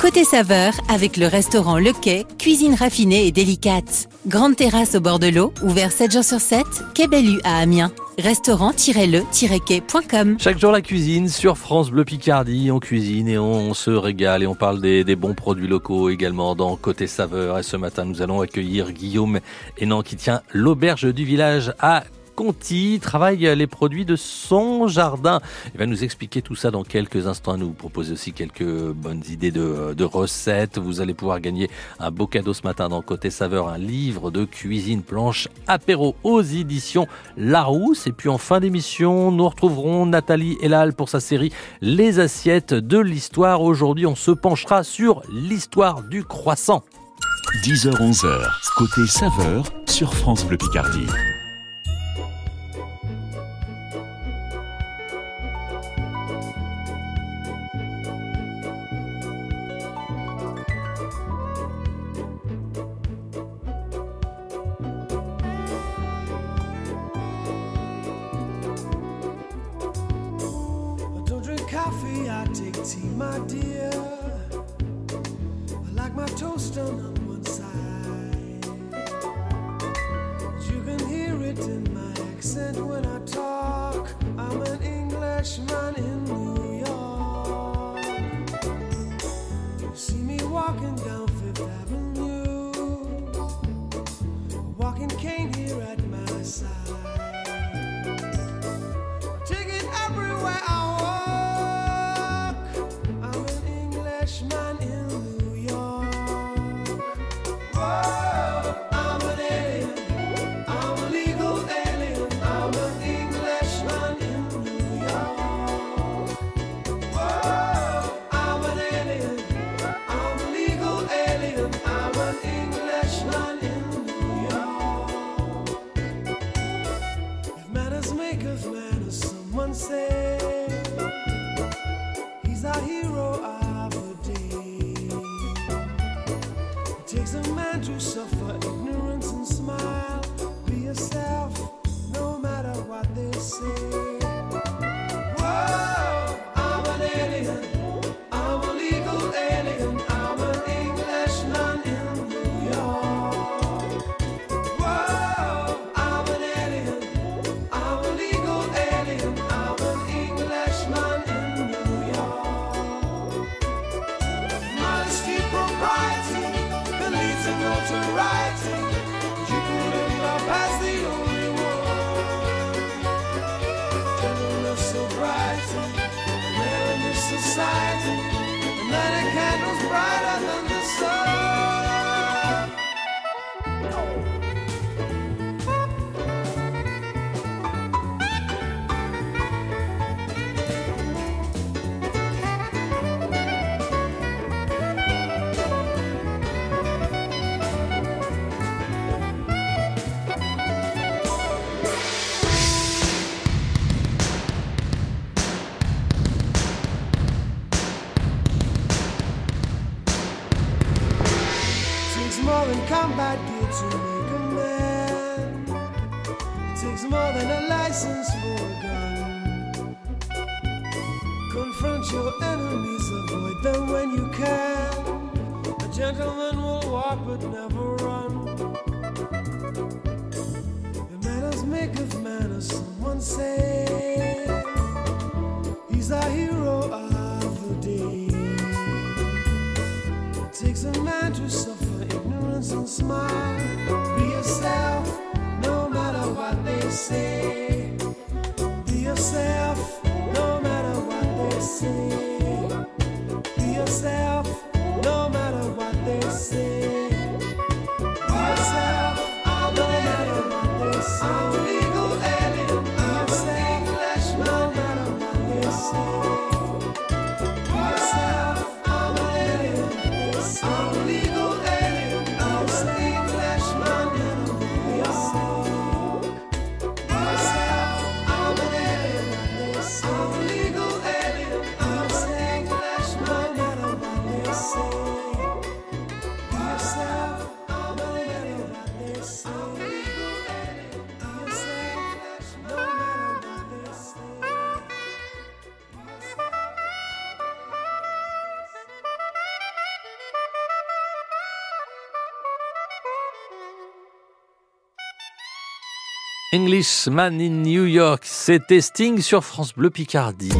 Côté saveur, avec le restaurant Le Quai, cuisine raffinée et délicate. Grande terrasse au bord de l'eau, ouvert 7 jours sur 7, Quai Bellu à Amiens. Restaurant-le-quai.com Chaque jour la cuisine sur France Bleu Picardie, on cuisine et on se régale et on parle des, bons produits locaux également dans Côté Saveur. Et ce matin nous allons accueillir Guillaume Hénan qui tient l'auberge du village à Conti travaille les produits de son jardin. Il va nous expliquer tout ça dans quelques instants. Nous proposer aussi quelques bonnes idées de, de, recettes. Vous allez pouvoir gagner un beau cadeau ce matin dans Côté Saveur, un livre de cuisine planche apéro aux éditions Larousse. Et puis en fin d'émission, nous retrouverons Nathalie Elal pour sa série Les assiettes de l'histoire. Aujourd'hui, on se penchera sur l'histoire du croissant. 10h-11h, côté saveur sur France Bleu Picardie. coffee, I take tea, my dear. I like my toast on combat gear to make a man. It takes more than a license for a gun. Confront your enemies, avoid them when you can. A gentleman will walk but never run. The manners make of manners, someone say. He's a hero of the day. It takes a man to suffer and smile. Be yourself, no matter what they say. Be yourself, Englishman in New York, c'était Sting sur France Bleu Picardie.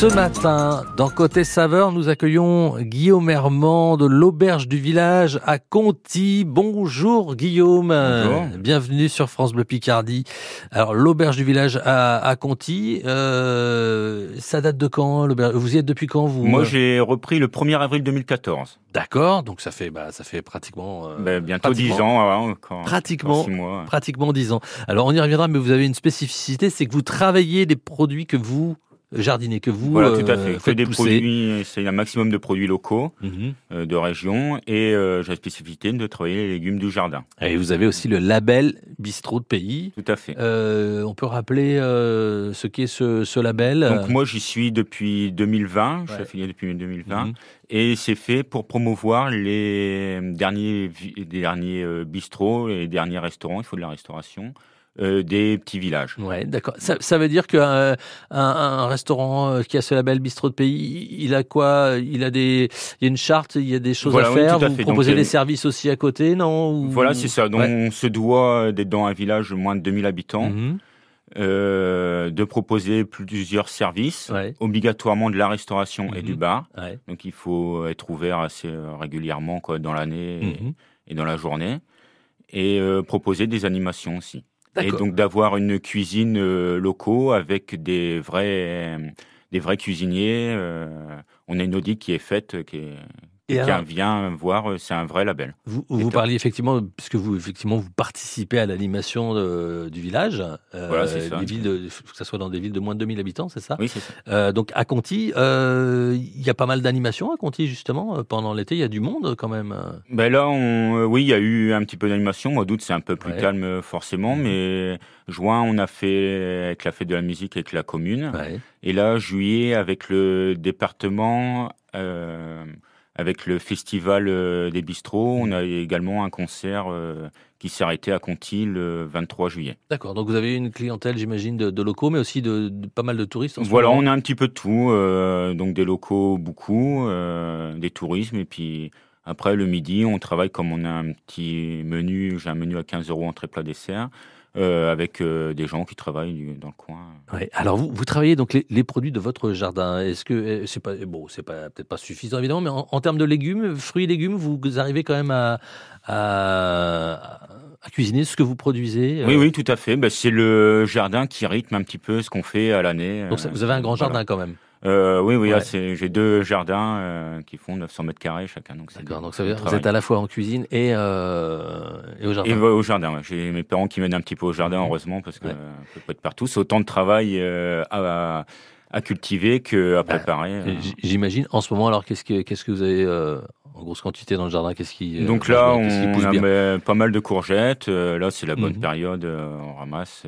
Ce matin, dans Côté Saveur, nous accueillons Guillaume Hermand de l'Auberge du Village à Conti. Bonjour Guillaume. Bonjour. Bienvenue sur France Bleu Picardie. Alors, l'Auberge du Village à, à Conti, euh, ça date de quand Vous y êtes depuis quand vous? Moi, j'ai repris le 1er avril 2014. D'accord, donc ça fait, bah, ça fait pratiquement... euh, Ben, bientôt pratiquement- 10 ans. ouais, encore, Pratiquement. encore six mois. pratiquement 10 ans. Alors on y reviendra, mais vous avez une spécificité, c'est que vous travaillez des produits que vous jardinez, que vous Voilà, euh, tout à fait. Que faites des pousser. produits, c'est un maximum de produits locaux, Mhm. euh, de région, et euh, j'ai la spécificité de travailler les légumes du jardin. Et vous avez aussi le label Bistrot de pays. Tout à fait. Euh, on peut rappeler euh, ce qu'est ce, ce label Donc moi, j'y suis depuis 2020. Je suis affilié depuis 2020. Mhm. Et c'est fait pour promouvoir les derniers, les derniers euh, bistrots, les derniers restaurants, il faut de la restauration, euh, des petits villages. Ouais, d'accord. Ça, ça veut dire qu'un un, un restaurant euh, qui a ce label Bistrot de pays, il a quoi? Il a des, il y a une charte, il y a des choses Voilà, à oui, faire? tout à vous proposez Donc, des euh, services aussi à côté, non? Ou- Voilà, c'est ça. Donc Ouais. on se doit d'être dans un village de moins de 2000 habitants. Mhm. euh, de proposer plusieurs services, Ouais. obligatoirement de la restauration et Mhm. du bar. Ouais. Donc il faut être ouvert assez euh, régulièrement quoi, dans l'année et- Mhm. et, dans la journée. Et euh, proposer des animations aussi. Et donc d'avoir une cuisine euh, locaux avec des vrais, des vrais cuisiniers. euh, on a une audit qui est faite, qui est, Et quelqu'un alors- vient voir, euh, c'est un vrai label. Vous, vous parliez effectivement, puisque vous effectivement vous participez à l'animation de- du village, euh, Voilà, ça. des villes de, que ce soit dans des villes de moins de 2000 habitants, c'est ça? Oui, c'est ça. Euh, Donc à Conti, euh, il y a pas mal d'animations à Conti justement euh, pendant l'été. Il y a du monde quand même. euh? Ben là, on, euh, oui, il y a eu un petit peu d'animation. Mois d'août, c'est un peu plus Ouais. calme euh, forcément, mais juin, on a fait avec la fête de la musique avec la commune. Ouais. Et là, juillet, avec le département, euh, avec le festival euh, des bistrots, on a également un concert euh, qui s'est arrêté à Conti le 23 juillet. D'accord. Donc vous avez une clientèle, j'imagine, de, de locaux, mais aussi de, de pas mal de touristes. En ce Voilà, on a un petit peu de tout, euh, donc des locaux beaucoup, euh, des tourismes, et puis après le midi, on travaille comme on a un petit menu, j'ai un menu à 15 euros entrée plat dessert, euh, avec euh, des gens qui travaillent dans le coin. Ouais. Alors vous, vous travaillez donc les, les produits de votre jardin. Est-ce que euh, c'est pas bon, c'est pas peut-être pas suffisant évidemment, mais en, en termes de légumes, fruits et légumes, vous arrivez quand même à, à, à cuisiner ce que vous produisez. euh, Oui, oui, tout à fait. Ben, c'est le jardin qui rythme un petit peu ce qu'on fait à l'année. Donc ça- vous avez un grand Voilà. jardin quand même. Euh, oui, oui, Ouais. ah, j'ai deux jardins euh, qui font 900 mètres carrés chacun. Donc D'accord. Donc ça veut dire que vous êtes à la fois en cuisine et, euh, et au jardin. Et ouais, au jardin, ouais. j'ai mes parents qui m'aident un petit peu au jardin, Mhm. heureusement, parce que Ouais. euh, on peut pas être partout. C'est autant de travail à, à cultiver que à Bah, préparer. J'imagine en ce moment. Alors qu'est-ce que qu'est-ce que vous avez euh, en grosse quantité dans le jardin Qu'est-ce qui euh, Donc là, on pousse a pas mal de courgettes. Euh, là, c'est la bonne Mhm. période. on ramasse.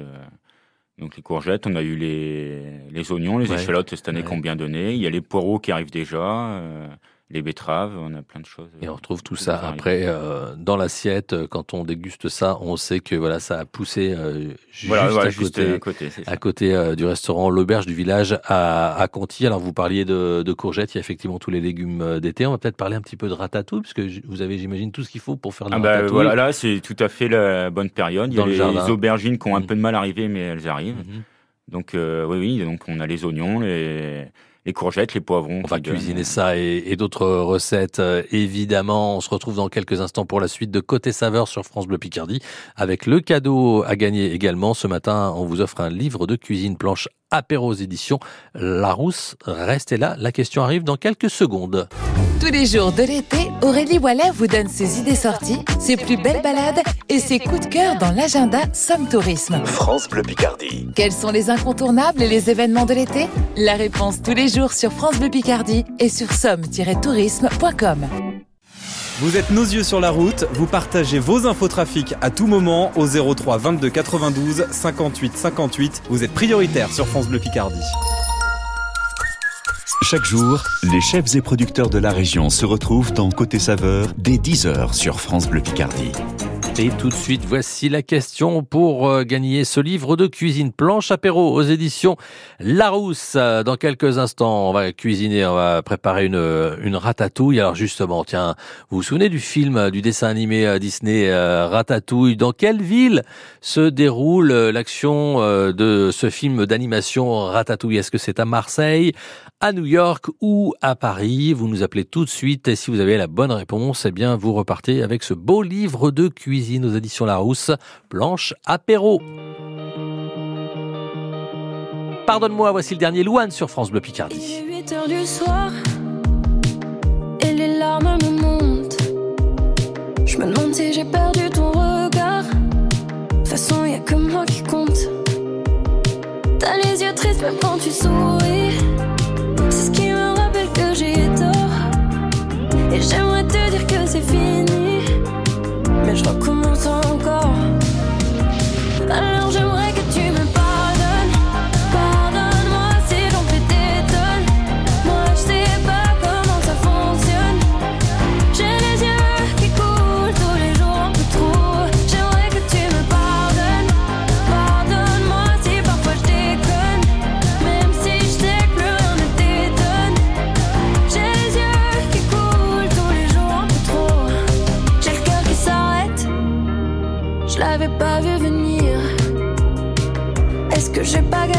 Donc les courgettes, on a eu les, les oignons, les Ouais. échalotes cette année Ouais. qui ont bien donné. Il y a les poireaux qui arrivent déjà, euh, les betteraves, on a plein de choses. Et on retrouve tout ça après euh, dans l'assiette. euh, Quand on déguste ça, on sait que voilà, ça a poussé euh, juste Voilà, voilà, à juste côté, à côté. à côté euh, du restaurant L'Auberge du village à, à Conti. Alors vous parliez de, de courgettes, il y a effectivement tous les légumes euh, d'été. On va peut-être parler un petit peu de ratatouille, parce que j- vous avez, j'imagine, tout ce qu'il faut pour faire de la Ah bah, ratatouille. voilà, là c'est tout à fait la bonne période. Il y a le les aubergines qui ont un Mhm. peu de mal à arriver, mais elles arrivent. Mhm. Donc euh, oui, oui, donc on a les oignons, les, les courgettes, les poivrons. On va cuisiner ça et, et d'autres recettes, euh, évidemment. On se retrouve dans quelques instants pour la suite de Côté Saveur sur France Bleu Picardie, avec le cadeau à gagner également. Ce matin, on vous offre un livre de cuisine planche apéros édition Larousse. Restez là, la question arrive dans quelques secondes. Tous les jours de l'été, Aurélie Wallet vous donne ses idées sorties, ses plus belles balades et ses coups de cœur dans l'agenda Somme Tourisme. France Bleu Picardie. Quels sont les incontournables et les événements de l'été? La réponse tous les jours sur France Bleu Picardie et sur somme-tourisme.com. Vous êtes nos yeux sur la route, vous partagez vos infos trafic à tout moment au 03 22 92 58 58. Vous êtes prioritaire sur France Bleu Picardie. Chaque jour, les chefs et producteurs de la région se retrouvent dans Côté Saveur dès 10h sur France Bleu Picardie. Et tout de suite, voici la question pour euh, gagner ce livre de cuisine planche apéro aux éditions Larousse. Euh, Dans quelques instants, on va cuisiner, on va préparer une, une ratatouille. Alors justement, tiens, vous vous souvenez du film, euh, du dessin animé euh, Disney euh, Ratatouille? Dans quelle ville se déroule euh, l'action euh, de ce film d'animation Ratatouille? Est-ce que c'est à Marseille, à New York ou à Paris Vous nous appelez tout de suite et si vous avez la bonne réponse, eh bien vous repartez avec ce beau livre de cuisine aux éditions Larousse, planche apéro. Pardonne-moi, voici le dernier Louane sur France Bleu Picardie. Il est 8 heures du soir et les larmes me montent. Je me demande si j'ai perdu ton regard. De toute façon, y a que moi qui compte. T'as les yeux tristes même quand tu souris. J'aimerais te dire que c'est fini. Mais je recommence encore.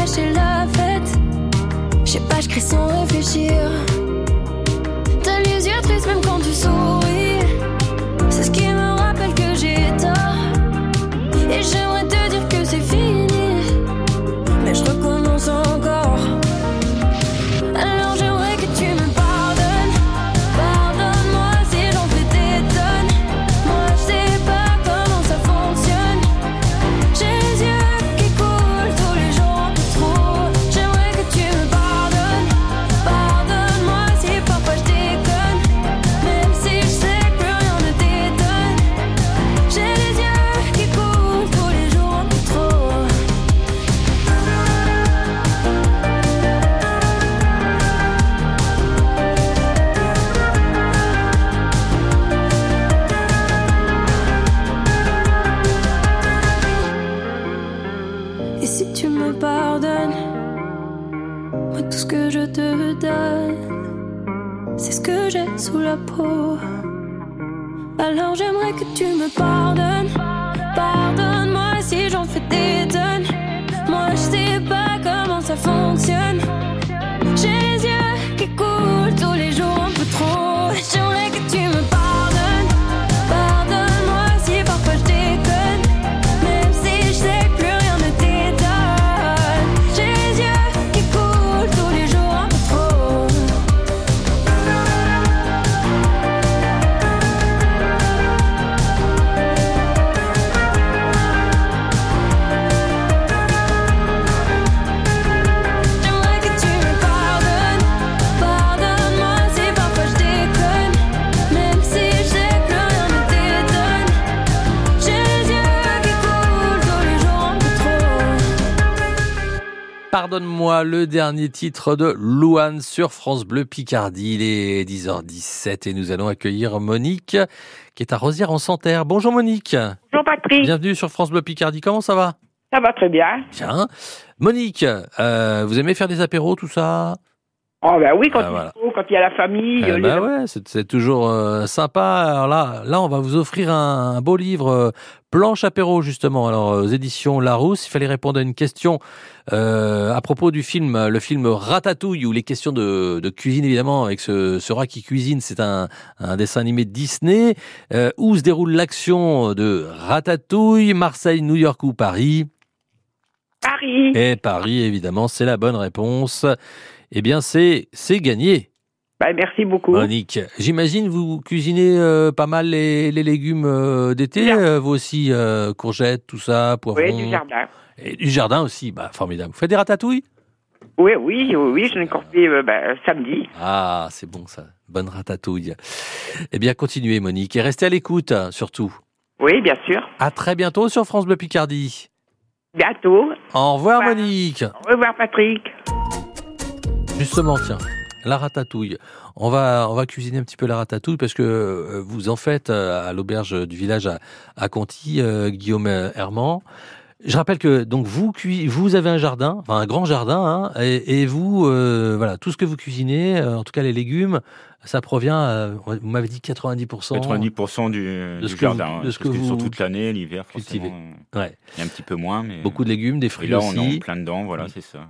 Gâché la fête? Je sais pas, je crie sans réfléchir. T'as les yeux tristes même quand tu souris. Le dernier titre de Louane sur France Bleu Picardie. Il est 10h17 et nous allons accueillir Monique qui est à Rosière en Santerre. Bonjour Monique. Bonjour Patrick, Bienvenue sur France Bleu Picardie. Comment ça va? Ça va très bien. Tiens. Monique, euh, vous aimez faire des apéros, tout ça? Oh ben oui, quand Ah, il voilà. faut, quand il y a la famille. Eh euh, ben ouais, c'est toujours euh, sympa. Alors là, là, on va vous offrir un, un beau livre euh, planche apéro justement. Alors euh, aux éditions Larousse, il fallait répondre à une question euh, à propos du film, le film Ratatouille, où les questions de, de cuisine évidemment avec ce, ce rat qui cuisine, c'est un, un dessin animé de Disney où se déroule l'action de Ratatouille, Marseille, New York ou Paris? Paris. Et Paris, évidemment, c'est la bonne réponse. Eh bien, c'est c'est gagné. Ben, merci beaucoup. Monique, j'imagine vous cuisinez euh, pas mal les, les légumes euh, d'été, euh, vous aussi, courgettes, tout ça, poivrons. Oui, du jardin. Et du jardin aussi, bah, formidable. Vous faites des ratatouilles? Oui, oui, oui, oui, j'en ai encore fait ben, samedi. Ah, c'est bon ça, bonne ratatouille. Eh bien, continuez Monique, et restez à l'écoute, hein, surtout. Oui, bien sûr. À très bientôt sur France Bleu Picardie. Bientôt. Au revoir Au revoir. Monique. Au revoir Patrick. Justement, tiens, La ratatouille. On va, on va cuisiner un petit peu la ratatouille parce que euh, vous en faites euh, à l'auberge du village à, à Conti, euh, Guillaume Herman. Je rappelle que donc vous vous avez un jardin, enfin un grand jardin, hein, et, et vous euh, voilà tout ce que vous cuisinez, euh, en tout cas les légumes, ça provient, euh, vous m'avez dit 90%. 90% du, de du ce que jardin. vous- hein, de ce que vous sur toute l'année, l'hiver, forcément, Ouais. a un petit peu moins, mais Beaucoup de légumes, des et fruits là on est en plein dedans, voilà, c'est ça.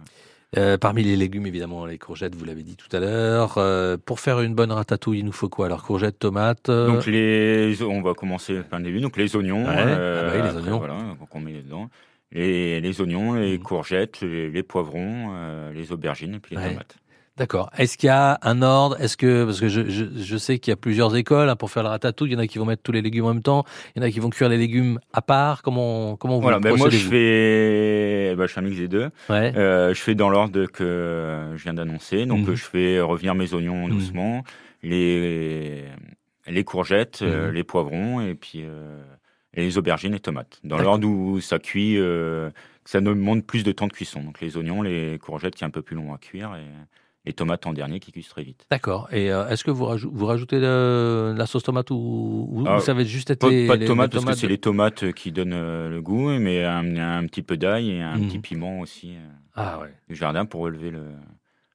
Euh, parmi les légumes, évidemment, les courgettes, vous l'avez dit tout à l'heure. Euh, pour faire une bonne ratatouille, il nous faut quoi Alors? Courgettes, tomates. euh, Donc les, on va commencer par le début. Donc les oignons, Ouais, euh, ah bah oui, les après, oignons. voilà, donc on met dedans. Les, les oignons, les Mhm. courgettes, les, les poivrons, euh, les aubergines et puis les Ouais. tomates. D'accord. Est-ce qu'il y a un ordre? Est-ce que parce que je, je, je sais qu'il y a plusieurs écoles hein, pour faire la ratatouille. Il y en a qui vont mettre tous les légumes en même temps. Il y en a qui vont cuire les légumes à part. Comment comment vous Voilà, ben moi je fais, ben, je fais un mix des deux. Ouais. Euh, je fais dans l'ordre que je viens d'annoncer. Donc Mhm. je fais revenir mes oignons Mhm. doucement, les les courgettes, euh, Mhm. les poivrons et puis euh, et les aubergines et tomates. Dans l'ordre où ça cuit, ça demande plus de temps de cuisson. Donc les oignons, les courgettes qui est un peu plus long à cuire et les tomates en dernier qui cuisent très vite. D'accord. Et euh, est-ce que vous, vous rajoutez le- la sauce tomate ou, ou Ah, ça va juste être Pas, les, pas de les- tomates les parce que c'est les tomates qui donnent euh, le goût, mais un, un petit peu d'ail et un Mhm. petit piment aussi euh, Ah ouais. du jardin pour relever le,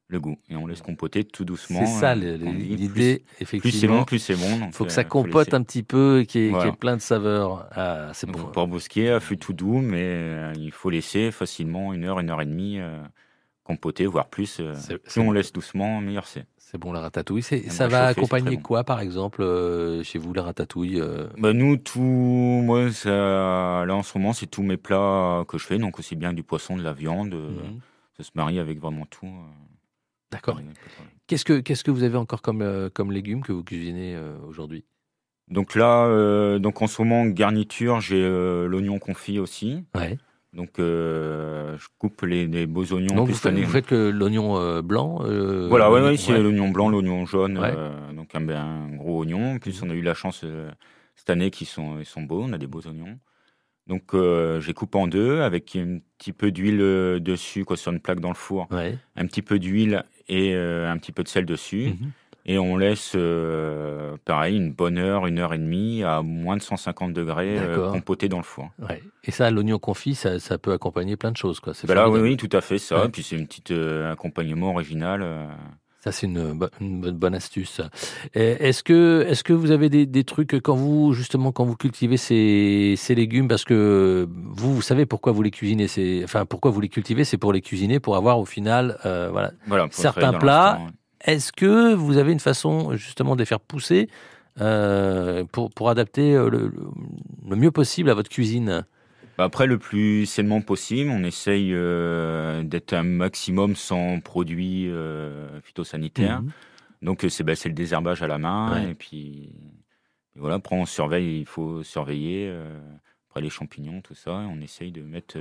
le goût. Et on laisse compoter tout doucement. C'est ça l'idée Plus, plus c'est long, plus c'est bon. Il faut que ça compote un petit peu, et qu'il y, ait- y plein de saveurs. Ah, c'est bon. faut pas brusquer, à fût tout doux, mais il faut laisser facilement une heure, une heure et demie compoter, voire plus. euh, c'est on bon. laisse doucement, meilleur c'est. C'est bon la ratatouille. Ça va accompagner bon. quoi, par exemple, euh, chez vous, la ratatouille euh, Bah nous, tout, moi, ça, là en ce moment, c'est tous mes plats que je fais, donc aussi bien du poisson, de la viande. mhm. Ça se marie avec vraiment tout. D'accord. Qu'est-ce que qu'est-ce que vous avez encore comme comme légumes que vous cuisinez aujourd'hui? Donc là, donc en ce moment, garniture, j'ai l'oignon confit aussi. Ouais. Donc euh, je coupe les, les beaux oignons. Donc vous cette faites, année- vous faites que l'oignon euh, blanc. euh, Voilà, ouais, l'oignon- ouais, c'est ouais. l'oignon blanc, l'oignon jaune, Ouais. euh, donc un, un gros oignon. En plus, on a eu la chance cette année qu'ils sont, ils sont beaux, on a des beaux oignons. Donc, j'ai coupé en deux avec un petit peu d'huile dessus, quoi, sur une plaque dans le four, un petit peu d'huile et un petit peu de sel dessus. Mhm. Et on laisse, euh, pareil, une bonne heure, une heure et demie à moins de 150 degrés euh, compoté dans le four. Ouais. Et ça, l'oignon confit, ça, ça peut accompagner plein de choses, quoi. Ben là, oui, tout à fait ça. Ouais. Puis c'est une petite euh, accompagnement original. euh. Ça, c'est une, bo- une bonne, astuce. Et Est-ce que, est-ce que vous avez des, des trucs quand vous, justement, quand vous cultivez ces, ces légumes, parce que vous, vous savez pourquoi vous les cuisinez, enfin, pourquoi vous les cultivez, c'est pour les cuisiner, pour avoir au final, euh, voilà. Certains plats. Est-ce que vous avez une façon, justement, de les faire pousser euh, pour, pour adapter euh, le, mieux possible à votre cuisine? Bah, Après, le plus sainement possible, on essaye euh, d'être un maximum sans produits euh, phytosanitaires. Mhm. Donc, c'est bah, c'est le désherbage à la main. Ouais. Et puis, et voilà, après, on surveille, il faut surveiller. après, les champignons, tout ça, on essaye de mettre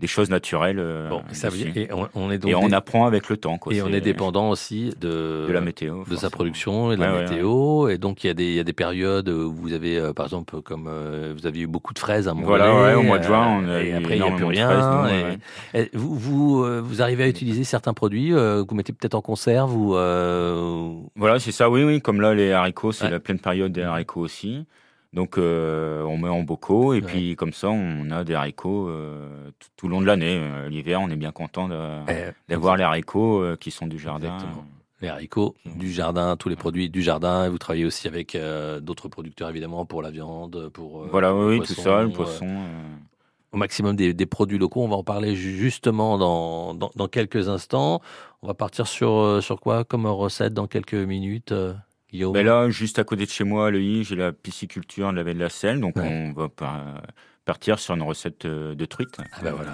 des choses naturelles. euh, Bon, ça veut dessus. dire, et on, on est donc Et on apprend avec le temps. Quoi. et on est dépendant aussi de, de la météo. de sa production et de la Ouais, ouais, météo. Et donc, il y, a des, il y a des périodes où vous avez, euh, par exemple, comme euh, vous aviez eu beaucoup de fraises à un moment Voilà, donné, au mois de juin, on a et eu après, il n'y a plus rien. fraises, nous, et- ouais. et vous, vous, vous arrivez à utiliser certains produits que vous mettez peut-être en conserve ou. euh, Voilà, c'est ça, oui, oui. Comme là, les haricots, c'est la pleine période des haricots aussi. Donc, euh, on met en bocaux et Ouais. puis comme ça, on a des haricots euh, tout, tout le long de l'année. Euh, L'hiver, on est bien content eh, d'avoir les haricots qui sont du jardin. Exactement. les haricots du jardin, tous les produits du jardin. Et vous travaillez aussi avec d'autres producteurs, évidemment, pour la viande, pour. Voilà, pour oui, tout ça, le poisson. au maximum des, des produits locaux. On va en parler ju- justement dans, dans, dans quelques instants. On va partir sur, sur quoi comme recette dans quelques minutes, Guillaume Ben là, juste à côté de chez moi, à Leuilly, j'ai la pisciculture de la baie de la Selle. Donc, Ouais. on va par- partir sur une recette euh, de truite. Ah ben voilà,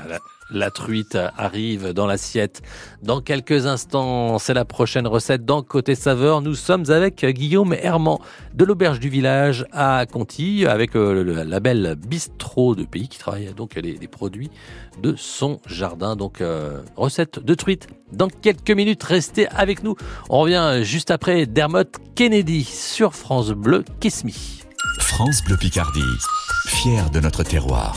la truite arrive dans l'assiette dans quelques instants. C'est la prochaine recette dans Côté Saveur. Nous sommes avec Guillaume Herman de l'Auberge du Village à Conti, avec euh, le label Bistrot de Pays qui travaille donc les, produits de son jardin. Donc, euh, recette de truite dans quelques minutes. Restez avec nous. On revient juste après Dermot Kennedy sur France Bleu Kesmi. France Bleu Picardie, fier de notre terroir.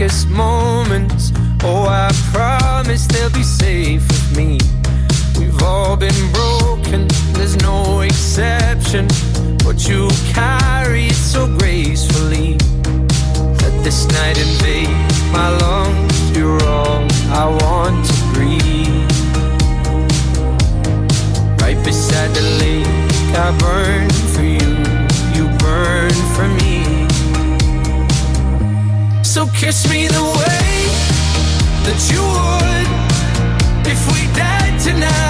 darkest moments. Oh, I promise they'll be safe with me. We've all been broken, there's no exception. But you carry it so gracefully. Let this night invade my lungs. You're all I want to breathe. Right beside the lake, I burn for you. You burn for me. So kiss me the way that you would if we died tonight.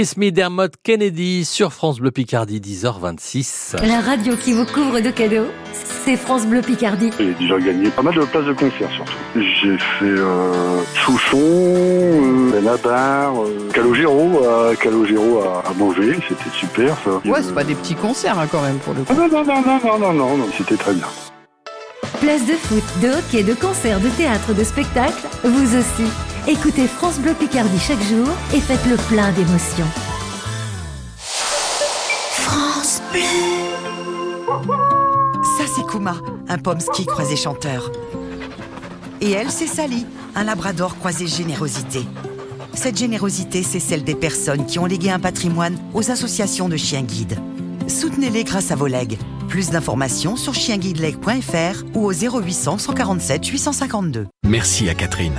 Kiss Me Dermot Kennedy sur France Bleu Picardie, 10h26. La radio qui vous couvre de cadeaux, c'est France Bleu Picardie. J'ai déjà gagné pas mal de places de concert surtout. J'ai fait euh, Souchon, Benabar, euh, euh, Calogero, Calogero à, à Beauvais, c'était super ça. Ouais, c'est pas des petits concerts hein, quand même pour le coup. Ah, non, non, non, non, non, non, non, c'était très bien. Place de foot, de hockey, de concerts, de théâtre, de spectacle, vous aussi. Écoutez France Bleu Picardie chaque jour et faites le plein d'émotions. France Bleu. Ça, c'est Kuma, un pomsky croisé chanteur. Et elle, c'est Sally, un labrador croisé générosité. Cette générosité, c'est celle des personnes qui ont légué un patrimoine aux associations de chiens guides. Soutenez-les grâce à vos legs. Plus d'informations sur chienguideleg.fr ou au 0800 147 852. Merci à Catherine.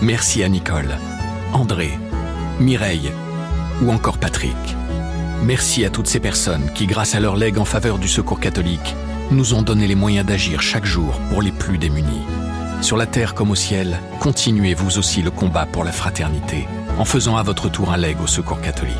Merci à Nicole, André, Mireille ou encore Patrick. Merci à toutes ces personnes qui, grâce à leur legs en faveur du secours catholique, nous ont donné les moyens d'agir chaque jour pour les plus démunis. Sur la terre comme au ciel, continuez vous aussi le combat pour la fraternité en faisant à votre tour un leg au secours catholique.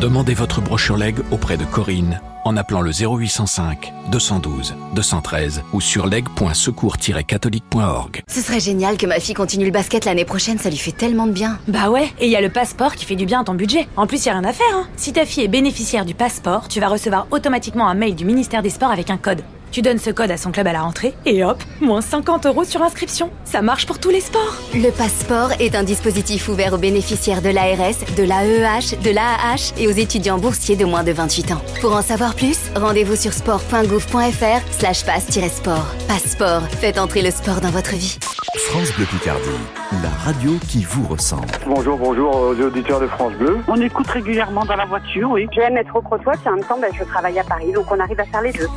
Demandez votre brochure leg auprès de Corinne en appelant le 0805 212 213 ou sur leg.secours-catholique.org. Ce serait génial que ma fille continue le basket l'année prochaine, ça lui fait tellement de bien. Bah ouais, et il y a le passeport qui fait du bien à ton budget. En plus, il y a rien à faire. Hein. Si ta fille est bénéficiaire du passeport, tu vas recevoir automatiquement un mail du ministère des Sports avec un code. Tu donnes ce code à son club à la rentrée et hop, moins 50 euros sur inscription. Ça marche pour tous les sports. Le passeport est un dispositif ouvert aux bénéficiaires de l'ARS, de l'AEH, de l'AAH et aux étudiants boursiers de moins de 28 ans. Pour en savoir plus, rendez-vous sur sport.gouv.fr slash passe-sport. Passeport, faites entrer le sport dans votre vie. France Bleu Picardie, la radio qui vous ressemble. Bonjour, bonjour aux auditeurs de France Bleu. On écoute régulièrement dans la voiture, oui. J'aime être au Crotoy, puis en même temps, ben, je travaille à Paris, donc on arrive à faire les deux.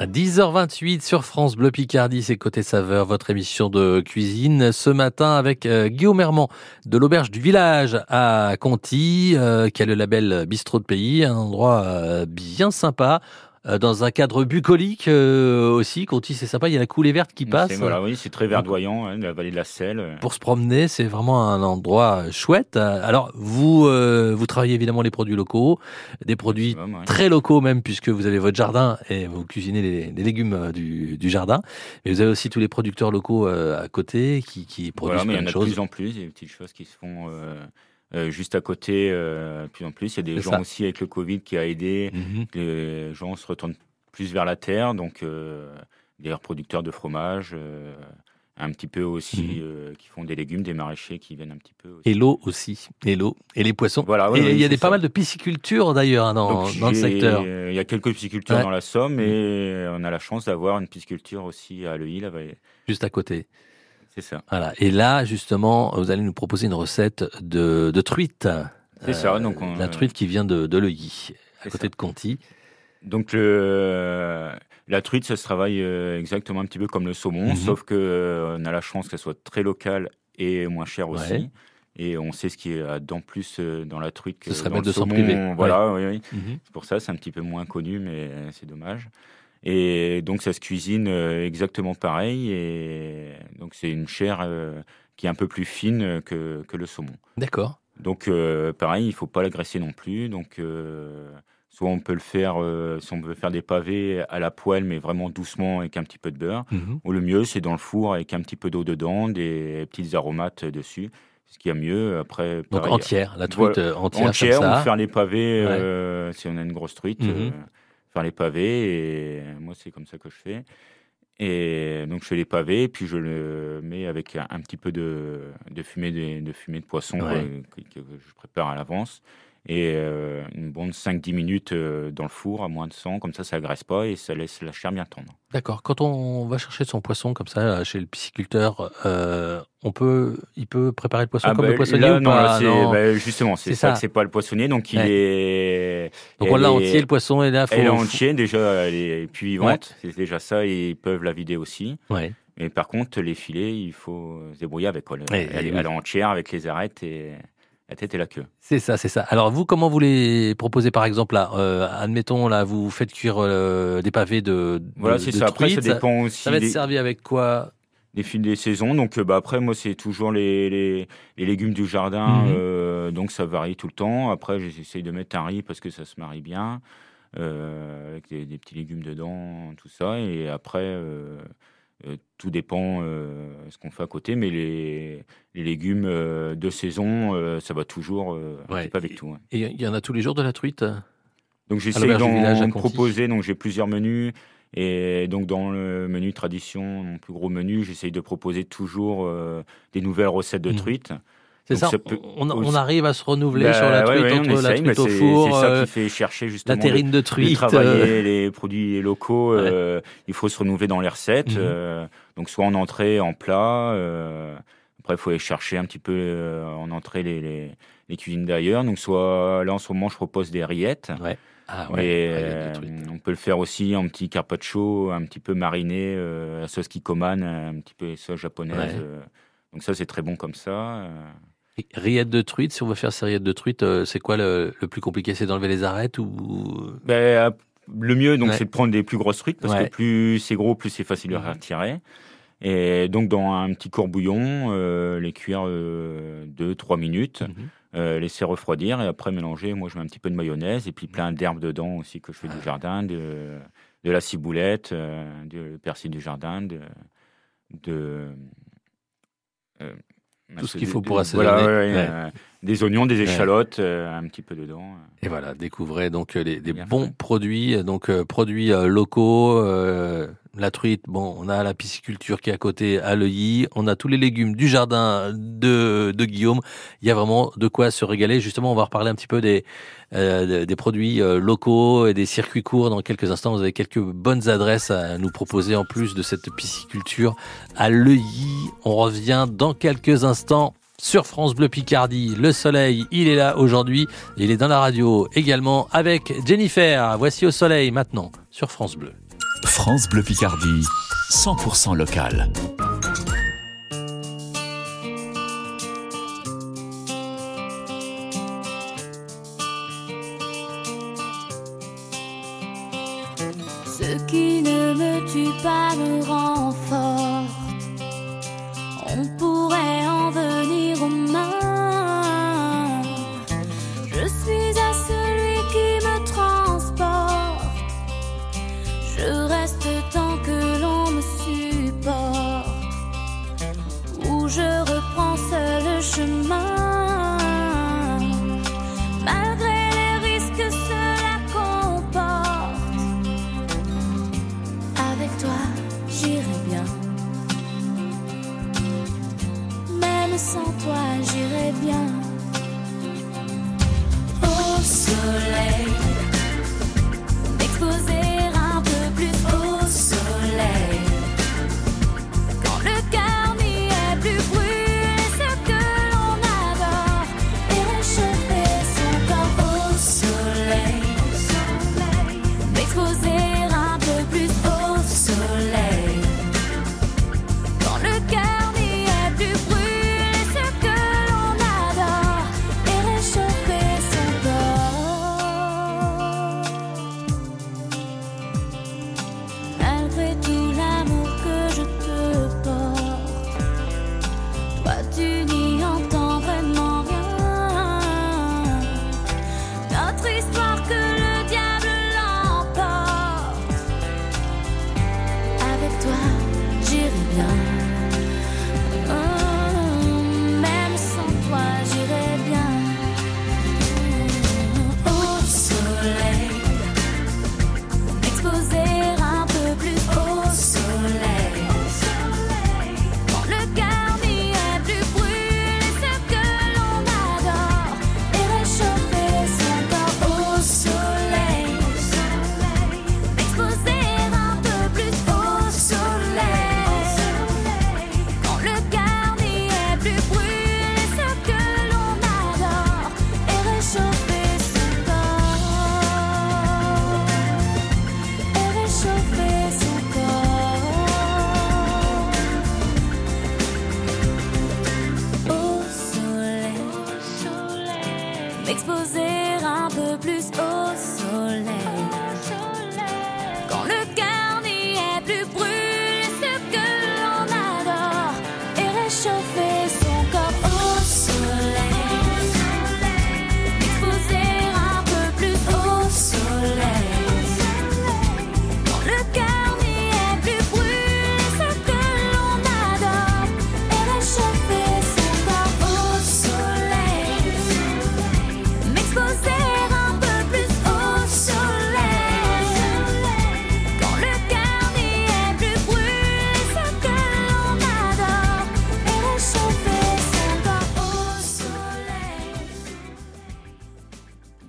À 10h28 sur France Bleu Picardie, c'est Côté Saveur, votre émission de cuisine. Ce matin avec euh, Guillaume Hermand de l'Auberge du Village à Conti, euh, qui a le label Bistrot de Pays, un endroit euh, bien sympa. Euh, Dans un cadre bucolique euh, aussi, Conti c'est sympa, il y a la coulée verte qui passe. Voilà, oui, c'est très verdoyant, hein, la vallée de la Selle. Pour se promener, c'est vraiment un endroit chouette. Alors, vous, euh, vous travaillez évidemment les produits locaux, des produits ouais. très locaux même, puisque vous avez votre jardin et vous cuisinez les, les légumes euh, du, du jardin. Mais vous avez aussi tous les producteurs locaux à côté qui, qui produisent Voilà, mais il y plein en de a de choses. plus en plus, il y a des petites choses qui se font euh, euh, juste à côté, euh, de plus en plus. Il y a des gens ça. aussi avec le Covid qui a aidé, Mhm. les gens se retournent plus vers la terre, donc euh, des producteurs de fromage, un petit peu aussi, Mhm. qui font des légumes, des maraîchers qui viennent un petit peu. Et l'eau aussi, et l'eau, et les poissons. Voilà, oui, et oui, il y a des pas mal de pisciculture d'ailleurs hein, dans, le secteur. Il y a quelques piscicultures Ouais. dans la Somme et on a la chance d'avoir une pisciculture aussi à Leuil, la vallée. Juste à côté. C'est ça. Voilà. Et là, justement, vous allez nous proposer une recette de, de truite. Euh, C'est ça, donc on- La truite qui vient de, de Leuilly, à côté ça. de Conti. Donc le, la truite, ça se travaille euh, exactement un petit peu comme le saumon, Mhm. sauf que euh, on a la chance qu'elle soit très locale et moins chère aussi. Ouais. Et on sait ce qui est dent plus euh, dans la truite que Ce serait dans bête le de s'en saumon. priver. Voilà, Ouais. oui, oui. Mhm. C'est pour ça, c'est un petit peu moins connu, mais euh, c'est dommage. Et donc ça se cuisine euh, exactement pareil. Et donc c'est une chair euh, qui est un peu plus fine que, que le saumon. D'accord. Donc euh, pareil, il faut pas l'agresser non plus. Donc euh, soit on peut le faire, euh, si on veut faire des pavés à la poêle, mais vraiment doucement avec un petit peu de beurre. Mhm. Ou le mieux, c'est dans le four avec un petit peu d'eau dedans, des petites aromates dessus. Ce qu'il y a mieux après. Donc entière, la truite, euh, entière, entière comme ça. ou faire les pavés Ouais. euh, si on a une grosse truite. Mhm. Faire les pavés et moi c'est comme ça que je fais. Et donc je fais les pavés, puis je le mets avec un, un petit peu de, de fumée de, de fumée de poisson Ouais. euh, que, que je prépare à l'avance. Et euh, une bonne 5-10 minutes euh, dans le four à moins de 100, comme ça ça agresse pas et ça laisse la chair bien tendre. D'accord. Quand on va chercher son poisson comme ça euh, chez le pisciculteur, euh, on peut, il peut préparer le poisson Ah comme bah, le poissonnier là, ou non, pas? Non. bah, justement, c'est ça, ça. c'est pas le poissonnier, donc il Ouais. est. Donc on elle l'a entier le poisson et là faut. Elle est entier déjà, elle est plus vivante, c'est déjà ça, et ils peuvent la vider aussi. Ouais. Mais par contre, les filets, il faut se débrouiller avec. quoi. Ouais, elle, oui. elle est entière avec les arêtes et la tête et la queue. C'est ça, c'est ça. Alors vous, comment vous les proposez par exemple là euh, Admettons là, vous faites cuire euh, des pavés de. de- Voilà, c'est ça. Après, ça dépend aussi Ça va être des- servi avec quoi? Les fils des saisons. Donc, euh, bah, après, moi, c'est toujours les, les, les légumes du jardin. Mhm. euh, donc, ça varie tout le temps. Après, j'essaye de mettre un riz parce que ça se marie bien. euh, avec des, des petits légumes dedans, tout ça. Et après, euh, tout dépend euh, ce qu'on fait à côté. Mais les, les légumes euh, de saison, euh, ça va toujours euh, Ouais. avec tout. ouais. Et il y en a tous les jours de la truite Donc j'essaie d'en proposer, donc j'ai plusieurs menus. Et donc dans le menu tradition, mon plus gros menu, j'essaye de proposer toujours euh, des nouvelles recettes de Mhm. truite. C'est ça, peut on, arrive à se renouveler Bah, sur la ouais, truite, ouais, on entre la essaye, truite au four, ça euh, qui fait chercher justement la terrine de de truite. travailler euh, les produits locaux. euh, il faut se renouveler dans les recettes. Mhm. euh, donc soit en entrée, en plat. euh, après, il faut aller chercher un petit peu euh, en entrée les, les, les cuisines d'ailleurs. Donc soit là en ce moment, je propose des rillettes. Ah Mais, ouais, euh, on peut le faire aussi en petit carpaccio, un petit peu mariné, euh, sauce kikoman, un petit peu sauce japonaise. Ouais. euh. donc ça, c'est très bon comme ça. Euh. Rillettes de truite, si on veut faire ces rillettes de truite, euh, c'est quoi le, le plus compliqué? C'est d'enlever les arêtes ou? Ben, euh, le mieux, donc, Ouais. c'est de prendre des plus grosses truites parce Ouais. que plus c'est gros, plus c'est facile à Mhm. retirer. Et donc, dans un petit courbouillon, euh, les cuire 2-3 minutes, Mhm. euh, laisser refroidir et après mélanger. Moi, je mets un petit peu de mayonnaise et puis plein d'herbes dedans aussi que je fais du jardin, de, de la ciboulette, euh, du persil du jardin, de, de, euh, Tout ce qu'il des- faut pour assaisonner. voilà, ouais, Ouais. euh, des oignons, des échalotes, euh, un petit peu dedans. Et voilà, découvrez donc euh, les, des bons produits, donc euh, produits euh, locaux. La truite, bon, on a la pisciculture qui est à côté à Leuilly, on a tous les légumes du jardin de, Guillaume. Il y a vraiment de quoi se régaler. Justement, on va reparler un petit peu des, euh, produits euh, locaux et des circuits courts dans quelques instants. Vous avez quelques bonnes adresses à nous proposer en plus de cette pisciculture à Leuilly. On revient dans quelques instants sur France Bleu Picardie. Le soleil, il est là aujourd'hui. Il est dans la radio également avec Jennifer. Voici au soleil maintenant sur France Bleu. France Bleu Picardie, 100% local.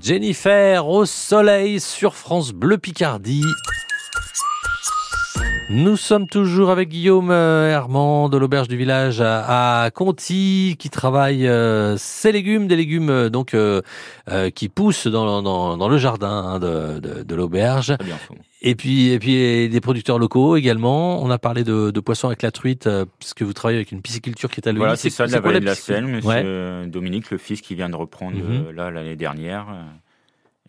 Jennifer au soleil sur France Bleu Picardie. Nous sommes toujours avec Guillaume euh, Herman de l'auberge du village à, Conti qui travaille euh, ses légumes, des légumes euh, donc euh, euh, qui poussent dans, dans, dans le jardin hein, de, de, de l'auberge. Et puis et puis des producteurs locaux également. On a parlé de, de poissons avec la truite euh, parce que vous travaillez avec une pisciculture qui est à Leuilly. Voilà, c'est ça, de la vallée de la Seine, monsieur Ouais. Dominique, le fils qui vient de reprendre Mhm. là l'année dernière.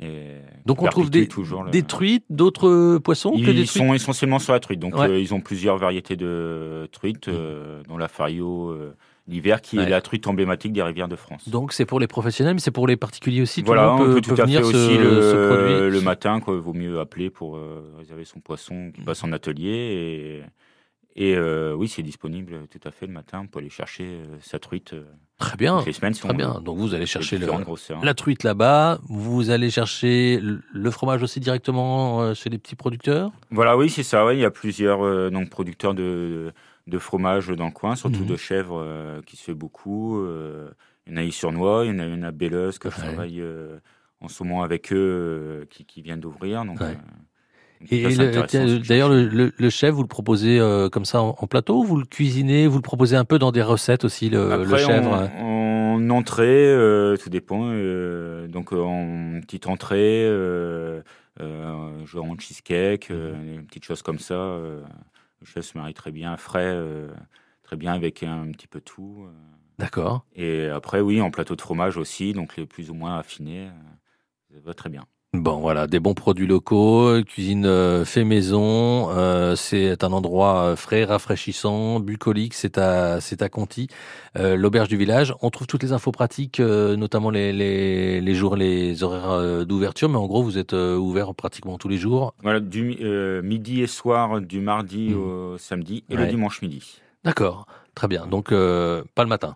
Euh, Et Donc on trouve des, toujours le- des truites, d'autres poissons que des Ils truites sont essentiellement sur la truite. Donc, Ouais. euh, ils ont plusieurs variétés de truites, euh, dont la fario euh, l'hiver, qui Ouais. est la truite emblématique des rivières de France. Donc c'est pour les professionnels, mais c'est pour les particuliers aussi. Voilà, on peut, peut tout peut à fait aussi se, le, se produire. le matin, quoi. Il vaut mieux appeler pour euh, réserver son poisson qui passe en atelier Et euh, oui, c'est disponible tout à fait le matin pour aller chercher euh, sa truite. euh, Très bien. les semaines, Très on bien. Donc vous allez chercher le, la truite là-bas. Vous allez chercher le- fromage aussi directement euh, chez les petits producteurs? Voilà, oui, c'est ça. ouais. Il y a plusieurs donc, producteurs de, de fromage dans le coin, surtout Mhm. de chèvre euh, qui se fait beaucoup. il y en a sur Noix, il y en a une à Belleuse que je travaille en ce moment avec eux qui, qui viennent d'ouvrir. Donc, Ouais. Et d'ailleurs, le, le- le chef, vous le proposez euh, comme ça en, en plateau ou vous le cuisinez Vous le proposez un peu dans des recettes aussi, le, le Après, chèvre en, hein en entrée, euh, tout dépend. euh, donc en petite entrée, genre en cheesecake, Mhm. des petites choses comme ça. le chef se marie très bien, frais, très bien avec un petit peu tout. D'accord. Et après, oui, en plateau de fromage aussi, donc les plus ou moins affinés, ça va très bien. Bon, voilà, des bons produits locaux, cuisine euh, fait maison. euh, c'est un endroit euh, frais, rafraîchissant, bucolique. C'est à, c'est à Conti, l'auberge du village. On trouve toutes les infos pratiques, notamment les, les, les jours, les horaires d'ouverture. Mais en gros, vous êtes ouvert pratiquement tous les jours. Voilà, du mi- midi et soir, du mardi au samedi et le dimanche midi. D'accord, très bien. Donc pas le matin.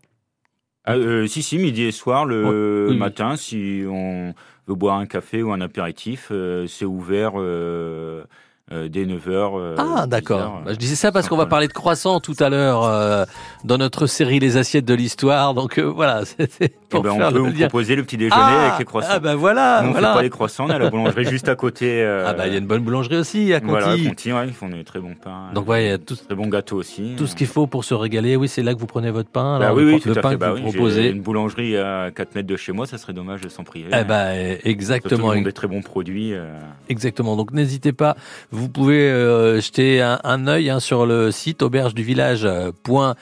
Ah, euh, si, si, midi et soir, le oui. matin, si on veut boire un café ou un apéritif, euh, c'est ouvert euh, euh, dès 9h. Ah, d'accord. Bah, je disais ça parce qu'on va parler de croissants tout à l'heure euh, dans notre série Les assiettes de l'histoire. Donc euh, voilà, c'était pour ben, on peut le vous lien. proposer le petit déjeuner Ah, avec les croissants. Ah ben voilà, Nous, on voilà. fait pas les croissants, on a la boulangerie juste à côté. euh, Ah bah il y a une bonne boulangerie aussi à Conti. Voilà, à Conti, ouais, ils font des très bons pains. Donc ouais, il y a tout, Très bons gâteaux aussi. tout ce qu'il faut pour se régaler. Oui, c'est là que vous prenez votre pain. Bah Alors, oui, le, oui, le tout à pain fait. que Bah vous oui, proposez. une boulangerie à 4 mètres de chez moi, ça serait dommage de s'en priver. Eh ben Surtout exactement. qu'ils ont des très bons produits. euh, Exactement. Donc n'hésitez pas. Vous pouvez euh, jeter un, un œil hein, sur le site aubergeduvillage.fr.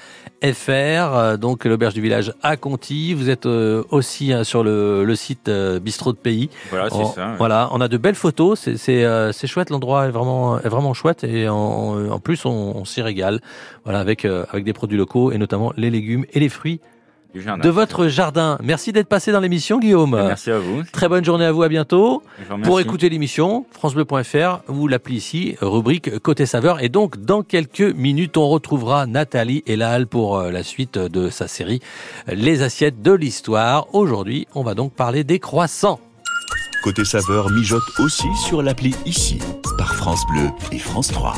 Euh, donc l'auberge du village à Conti. Vous êtes euh, aussi hein, sur le, le site euh, Bistrot de Pays. Voilà, c'est ça, ouais. Voilà, on a de belles photos. C'est c'est euh, c'est chouette. L'endroit est vraiment est vraiment chouette et en, en plus on, on s'y régale. Voilà avec euh, avec des produits locaux et notamment les légumes et les fruits. Du jardin, de votre jardin. Merci d'être passé dans l'émission, Guillaume. Merci à vous. Très bonne journée à vous, à bientôt. Vous. Pour écouter l'émission, francebleu.fr ou l'appli ici, rubrique Côté Saveur. Et donc, dans quelques minutes, on retrouvera Nathalie Elal pour euh, la suite de sa série Les assiettes de l'histoire. Aujourd'hui, on va donc parler des croissants. Côté saveur mijote aussi sur l'appli ici par France Bleu et France 3.